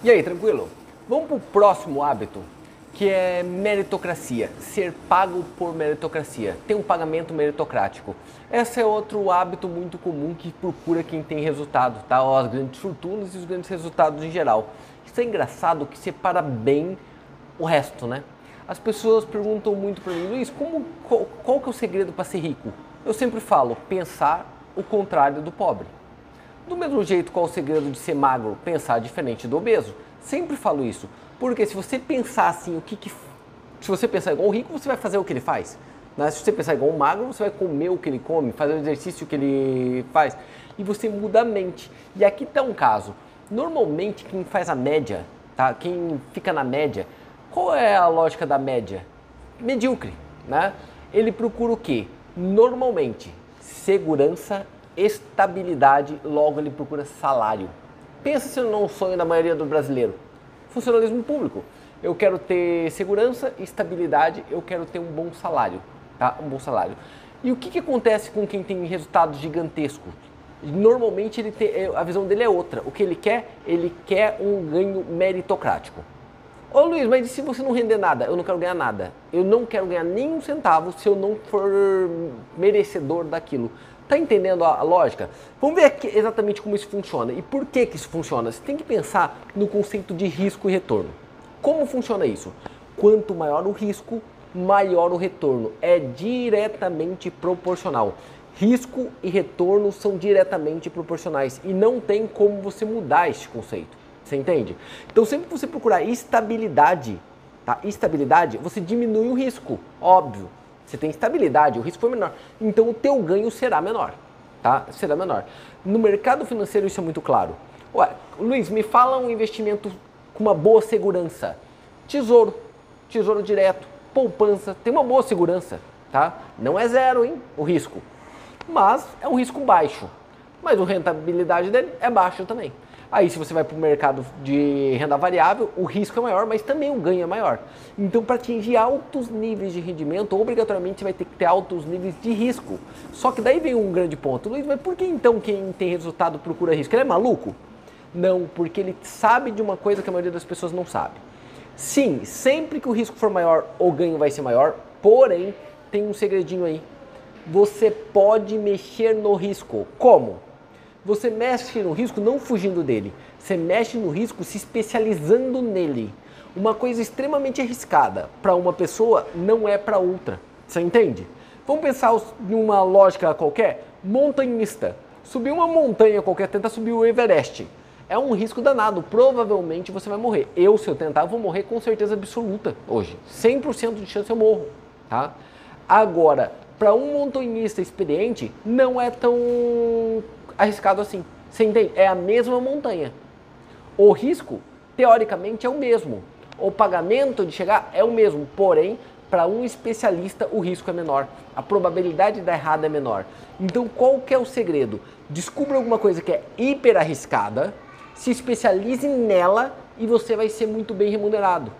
E aí, tranquilo? Vamos para o próximo hábito, que é meritocracia, ser pago por meritocracia, ter um pagamento meritocrático. Esse é outro hábito muito comum que procura quem tem resultado, tá? As grandes fortunas e os grandes resultados em geral. Isso é engraçado que separa bem o resto, né? As pessoas perguntam muito para mim, Luiz, como, qual, qual que é o segredo para ser rico? Eu sempre falo, pensar o contrário do pobre. Do mesmo jeito, qual o segredo de ser magro? Pensar diferente do obeso. Sempre falo isso. Porque se você pensar assim, o que, que se você pensar igual o rico, você vai fazer o que ele faz. Né? Se você pensar igual o magro, você vai comer o que ele come, fazer o exercício que ele faz. E você muda a mente. E aqui está um caso. Normalmente, quem faz a média, tá? quem fica na média, qual é a lógica da média? Medíocre. Né? Ele procura o quê? Normalmente, segurança estabilidade, logo ele procura salário. Pensa se não é um sonho da maioria do brasileiro. Funcionalismo público. Eu quero ter segurança, estabilidade, eu quero ter um bom salário, tá? Um bom salário. E o que, que acontece com quem tem resultados gigantescos? Normalmente ele tem, a visão dele é outra. O que ele quer? Ele quer um ganho meritocrático. Ô Luiz, mas se você não render nada? Eu não quero ganhar nada. Eu não quero ganhar nenhum centavo se eu não for merecedor daquilo. Tá entendendo a, lógica? Vamos ver aqui exatamente como isso funciona e por que, que isso funciona. Você tem que pensar no conceito de risco e retorno. Como funciona isso? Quanto maior o risco, maior o retorno. É diretamente proporcional. Risco e retorno são diretamente proporcionais e não tem como você mudar este conceito. Você entende? Então, sempre que você procurar estabilidade, tá? Estabilidade, você diminui o risco, óbvio. Você tem estabilidade, o risco foi menor. Então o teu ganho será menor, tá? Será menor. No mercado financeiro isso é muito claro. Ué, Luiz, me fala um investimento com uma boa segurança. Tesouro, tesouro direto, poupança, tem uma boa segurança, tá? Não é zero, hein, o risco. Mas é um risco baixo. Mas a rentabilidade dele é baixa também. Aí, se você vai para o mercado de renda variável, o risco é maior, mas também o ganho é maior. Então, para atingir altos níveis de rendimento, obrigatoriamente você vai ter que ter altos níveis de risco. Só que daí vem um grande ponto. Luiz, mas por que então quem tem resultado procura risco? Ele é maluco? Não, porque ele sabe de uma coisa que a maioria das pessoas não sabe. Sim, sempre que o risco for maior, o ganho vai ser maior, porém, tem um segredinho aí. Você pode mexer no risco. Como? Você mexe no risco não fugindo dele, você mexe no risco se especializando nele. Uma coisa extremamente arriscada para uma pessoa não é para outra. Você entende? Vamos pensar em uma lógica qualquer? Montanhista. Subir uma montanha qualquer, tenta subir o Everest. É um risco danado. Provavelmente você vai morrer. Eu, se eu tentar, vou morrer com certeza absoluta hoje. 100% de chance eu morro. Tá? Agora, para um montanhista experiente, não é tão arriscado assim. Você entende? É a mesma montanha. O risco, teoricamente, é o mesmo. O pagamento de chegar é o mesmo, porém, para um especialista o risco é menor, a probabilidade de dar errado é menor. Então, qual que é o segredo? Descubra alguma coisa que é hiper arriscada, se especialize nela e você vai ser muito bem remunerado.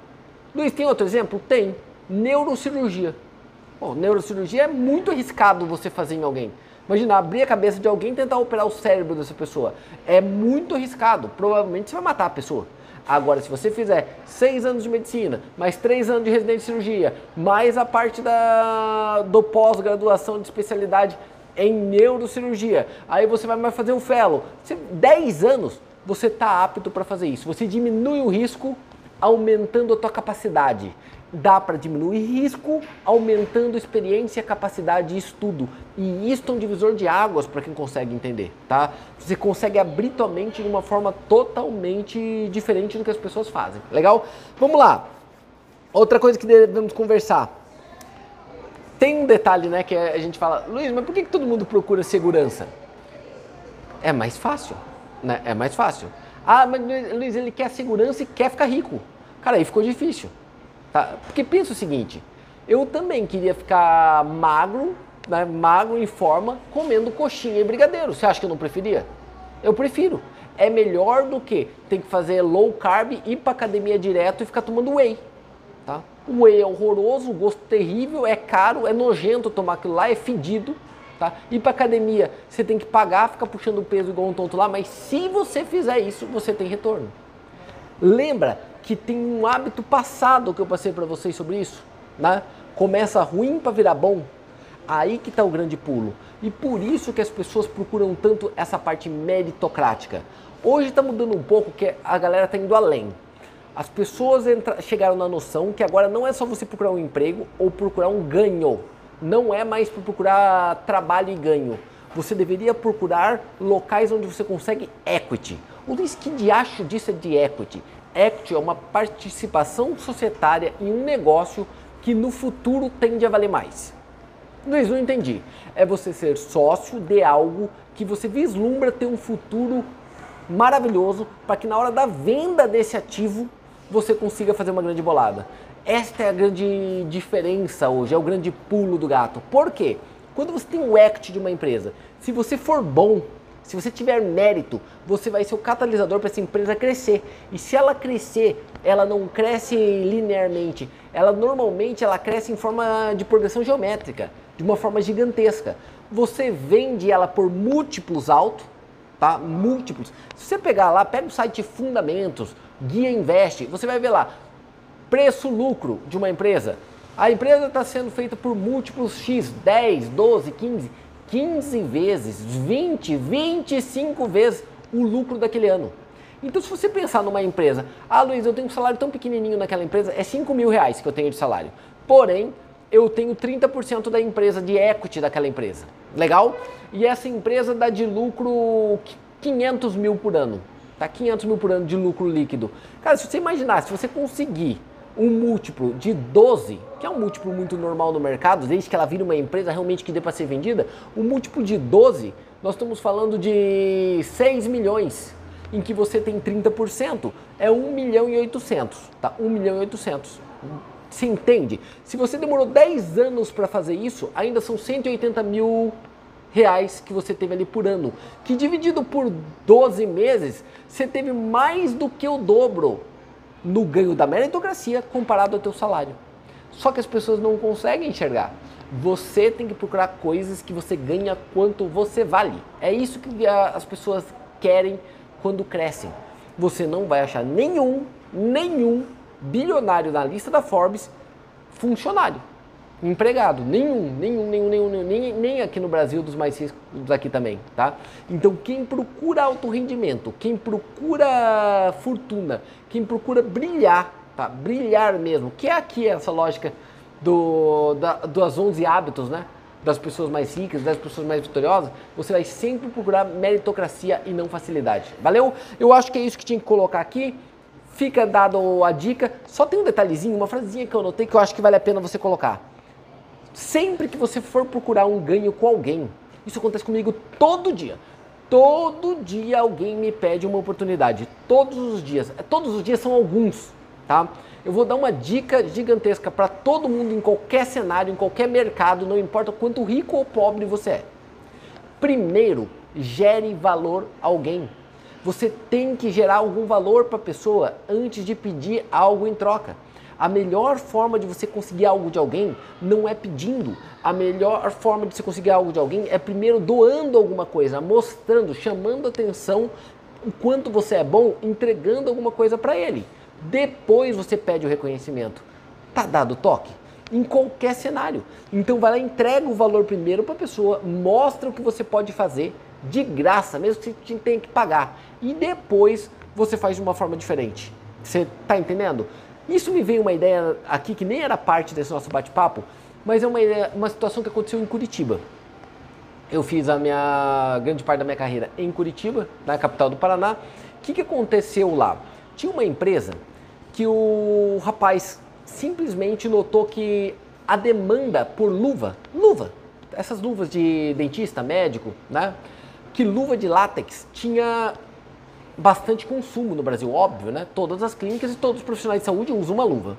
Luiz, tem outro exemplo? Tem. Neurocirurgia. Bom, neurocirurgia é muito arriscado você fazer em alguém. Imagina, abrir a cabeça de alguém e tentar operar o cérebro dessa pessoa. É muito arriscado. Provavelmente você vai matar a pessoa. Agora, se você fizer seis anos de medicina, mais três anos de residência de cirurgia, mais a parte da, do pós-graduação de especialidade em neurocirurgia, aí você vai fazer um fellow. 10 anos, você está apto para fazer isso. Você diminui o risco aumentando a tua capacidade dá para diminuir risco aumentando experiência, capacidade e estudo. E isso é um divisor de águas para quem consegue entender, tá? Você consegue abrir tua mente de uma forma totalmente diferente do que as pessoas fazem. Legal? Vamos lá. Outra coisa que devemos conversar. Tem um detalhe, né, que a gente fala, Luiz, mas por que, que todo mundo procura segurança? É mais fácil, né? É mais fácil. Ah, mas Luiz, ele quer segurança e quer ficar rico. Cara, aí ficou difícil. Tá? Porque pensa o seguinte, eu também queria ficar magro, né, magro em forma, comendo coxinha e brigadeiro. Você acha que eu não preferia? Eu prefiro. É melhor do que ter que fazer low carb, ir para academia direto e ficar tomando whey. Tá? O whey é horroroso, gosto terrível, é caro, é nojento tomar aquilo lá, é fedido. Tá? Ir para academia, você tem que pagar, ficar puxando peso igual um tonto lá, mas se você fizer isso, você tem retorno. Lembra que tem um hábito passado que eu passei para vocês sobre isso, né? Começa ruim para virar bom. Aí que está o grande pulo. E por isso que as pessoas procuram tanto essa parte meritocrática. Hoje está mudando um pouco, que a galera está indo além. As pessoas chegaram na noção que agora não é só você procurar um emprego ou procurar um ganho. Não é mais para procurar trabalho e ganho. Você deveria procurar locais onde você consegue equity. O que de acho disso é de equity. Equity é uma participação societária em um negócio que no futuro tende a valer mais. Luiz, não entendi. É você ser sócio de algo que você vislumbra ter um futuro maravilhoso para que na hora da venda desse ativo você consiga fazer uma grande bolada. Esta é a grande diferença hoje, é o grande pulo do gato. Por quê? Quando você tem o equity de uma empresa, se você for bom, se você tiver mérito, você vai ser o catalisador para essa empresa crescer. E se ela crescer, ela não cresce linearmente. Ela normalmente ela cresce em forma de progressão geométrica, de uma forma gigantesca. Você vende ela por múltiplos altos, tá? Múltiplos. Se você pegar lá, pega o site Fundamentos, Guia Investe, você vai ver lá preço-lucro de uma empresa. A empresa está sendo feita por múltiplos X, 10, 12, 15, 15 vezes, 20, 25 vezes o lucro daquele ano. Então, se você pensar numa empresa, ah, Luiz, eu tenho um salário tão pequenininho naquela empresa, é 5 mil reais que eu tenho de salário. Porém, eu tenho 30% da empresa, de equity daquela empresa. Legal? E essa empresa dá de lucro 500 mil por ano. Tá? 500 mil por ano de lucro líquido. Cara, se você imaginar, se você conseguir um múltiplo de 12, que é um múltiplo muito normal no mercado, desde que ela vira uma empresa realmente que dê para ser vendida, um múltiplo de 12, nós estamos falando de 6 milhões, em que você tem 30%, é 1 milhão e 800, tá? 1 milhão e 800. Você entende? Se você demorou 10 anos para fazer isso, ainda são 180 mil reais que você teve ali por ano. Que dividido por 12 meses, você teve mais do que o dobro no ganho da meritocracia comparado ao teu salário. Só que as pessoas não conseguem enxergar. Você tem que procurar coisas que você ganha quanto você vale. É isso que as pessoas querem quando crescem. Você não vai achar nenhum, nenhum bilionário na lista da Forbes funcionário empregado. Nenhum, nenhum, nenhum, nenhum, nem, nem aqui no Brasil dos mais ricos aqui também, tá? Então quem procura alto rendimento, quem procura fortuna, quem procura brilhar, tá? Brilhar mesmo, que é aqui essa lógica do, da, das 11 hábitos, né? Das pessoas mais ricas, das pessoas mais vitoriosas, você vai sempre procurar meritocracia e não facilidade. Valeu? Eu acho que é isso que tinha que colocar aqui. Fica dado a dica. Só tem um detalhezinho, uma frasezinha que eu anotei que eu acho que vale a pena você colocar. Sempre que você for procurar um ganho com alguém, isso acontece comigo todo dia. Todo dia alguém me pede uma oportunidade. Todos os dias. Todos os dias são alguns, tá? Eu vou dar uma dica gigantesca para todo mundo em qualquer cenário, em qualquer mercado, não importa quanto rico ou pobre você é. Primeiro, gere valor a alguém. Você tem que gerar algum valor para a pessoa antes de pedir algo em troca. A melhor forma de você conseguir algo de alguém não é pedindo. A melhor forma de você conseguir algo de alguém é primeiro doando alguma coisa, mostrando, chamando atenção o quanto você é bom, entregando alguma coisa para ele. Depois você pede o reconhecimento. Tá dado o toque? Em qualquer cenário. Então vai lá, entrega o valor primeiro para a pessoa, mostra o que você pode fazer de graça, mesmo que você tenha que pagar. E depois você faz de uma forma diferente. Você tá entendendo? Isso me veio uma ideia aqui que nem era parte desse nosso bate-papo, mas é uma, ideia, uma situação que aconteceu em Curitiba. Eu fiz a minha grande parte da minha carreira em Curitiba, na capital do Paraná. O que, que aconteceu lá? Tinha uma empresa que o rapaz simplesmente notou que a demanda por luva, luva, essas luvas de dentista, médico, né? Que luva de látex tinha bastante consumo no Brasil, óbvio, né? Todas as clínicas e todos os profissionais de saúde usam uma luva.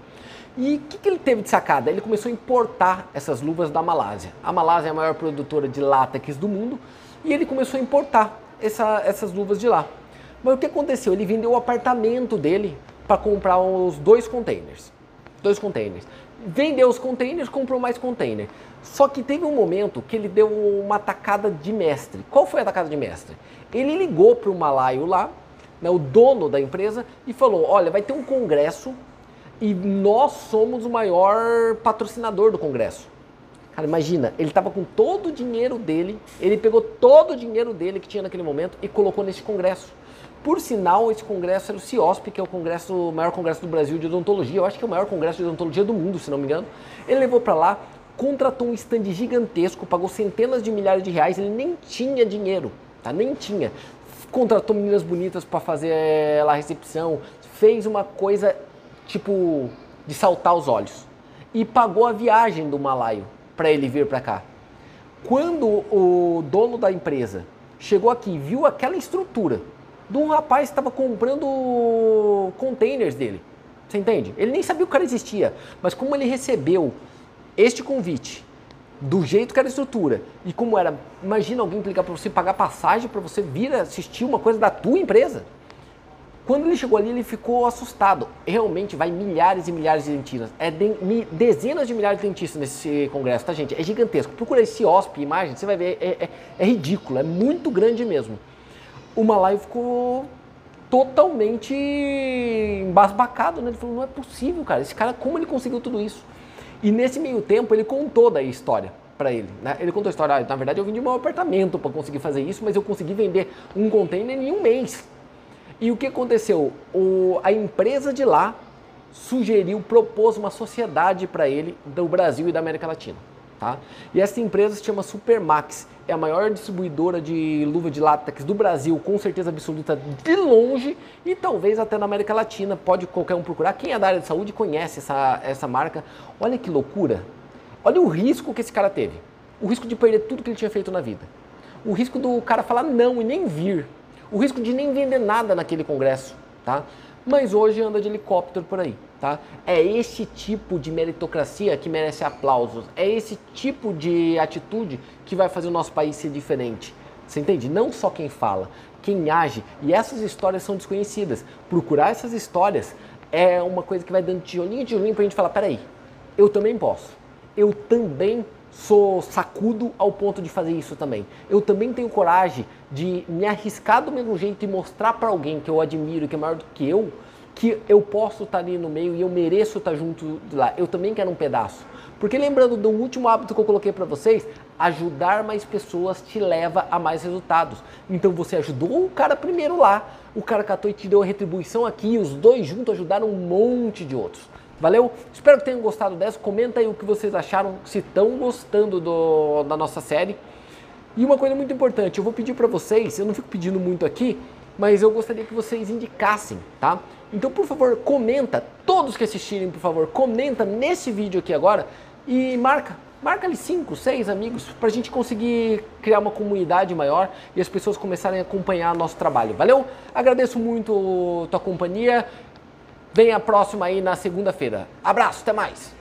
E o que, que, ele teve de sacada? Ele começou a importar essas luvas da Malásia. A Malásia é a maior produtora de látex do mundo e ele começou a importar essa, essas luvas de lá. Mas o que aconteceu? Ele vendeu o apartamento dele para comprar os dois containers. Dois containers. Vendeu os containers, comprou mais container. Só que teve um momento que ele deu uma atacada de mestre. Qual foi a atacada de mestre? Ele ligou para o malaio lá né, o dono da empresa, e falou: olha, vai ter um congresso e nós somos o maior patrocinador do congresso. Cara, imagina, ele estava com todo o dinheiro dele, ele pegou todo o dinheiro dele que tinha naquele momento e colocou nesse congresso. Por sinal, esse congresso era o CIOSP, que é o congresso, o maior congresso do Brasil de odontologia. Eu acho que é o maior congresso de odontologia do mundo, se não me engano. Ele levou para lá, contratou um stand gigantesco, pagou centenas de milhares de reais, ele nem tinha dinheiro, tá? Nem tinha. Contratou meninas bonitas para fazer eh, lá a recepção, fez uma coisa tipo de saltar os olhos e pagou a viagem do malaio para ele vir para cá. Quando o dono da empresa chegou aqui, viu aquela estrutura de um rapaz que estava comprando containers dele, você entende? Ele nem sabia que o cara existia, mas como ele recebeu este convite do jeito que era a estrutura e como era, imagina alguém implicar para você pagar passagem para você vir assistir uma coisa da tua empresa. Quando ele chegou ali, ele ficou assustado. Realmente vai milhares e milhares de dentistas. É de, dezenas de milhares de dentistas nesse congresso, tá, gente? É gigantesco. Procura esse OSP, imagem, você vai ver, é, é, é ridículo, é muito grande mesmo. O Malai ficou totalmente embasbacado, né? Ele falou, não é possível, cara. Esse cara, como ele conseguiu tudo isso? E nesse meio tempo, ele contou da história para ele. Né? Ele contou a história, ah, na verdade eu vendi meu apartamento para conseguir fazer isso, mas eu consegui vender um container em um mês. E o que aconteceu? O, a empresa de lá sugeriu, propôs uma sociedade para ele do Brasil e da América Latina. Tá? E essa empresa se chama Supermax, é a maior distribuidora de luva de látex do Brasil, com certeza absoluta de longe e talvez até na América Latina, pode qualquer um procurar. Quem é da área de saúde conhece essa, essa marca. Olha que loucura, olha o risco que esse cara teve, o risco de perder tudo que ele tinha feito na vida, o risco do cara falar não e nem vir, o risco de nem vender nada naquele congresso, tá? Mas hoje anda de helicóptero por aí, tá? É esse tipo de meritocracia que merece aplausos, é esse tipo de atitude que vai fazer o nosso país ser diferente. Você entende? Não só quem fala, quem age. E essas histórias são desconhecidas. Procurar essas histórias é uma coisa que vai dando tijolinho, tijolinho pra gente falar, peraí, eu também posso. Eu também sou sacudo ao ponto de fazer isso também. Eu também tenho coragem de me arriscar do mesmo jeito e mostrar para alguém que eu admiro, que é maior do que eu, que eu posso estar tá ali no meio e eu mereço estar tá junto de lá. Eu também quero um pedaço. Porque lembrando do último hábito que eu coloquei para vocês, ajudar mais pessoas te leva a mais resultados. Então você ajudou o cara primeiro lá, o cara catou e te deu a retribuição aqui, e os dois juntos ajudaram um monte de outros. Valeu? Espero que tenham gostado dessa. Comenta aí o que vocês acharam, se estão gostando do, da nossa série. E uma coisa muito importante, eu vou pedir para vocês, eu não fico pedindo muito aqui, mas eu gostaria que vocês indicassem, tá? Então, por favor, comenta, todos que assistirem, por favor, comenta nesse vídeo aqui agora e marca, marca ali 5, 6 amigos para a gente conseguir criar uma comunidade maior e as pessoas começarem a acompanhar nosso trabalho. Valeu? Agradeço muito tua companhia Vem a próxima aí na segunda-feira. Abraço, até mais!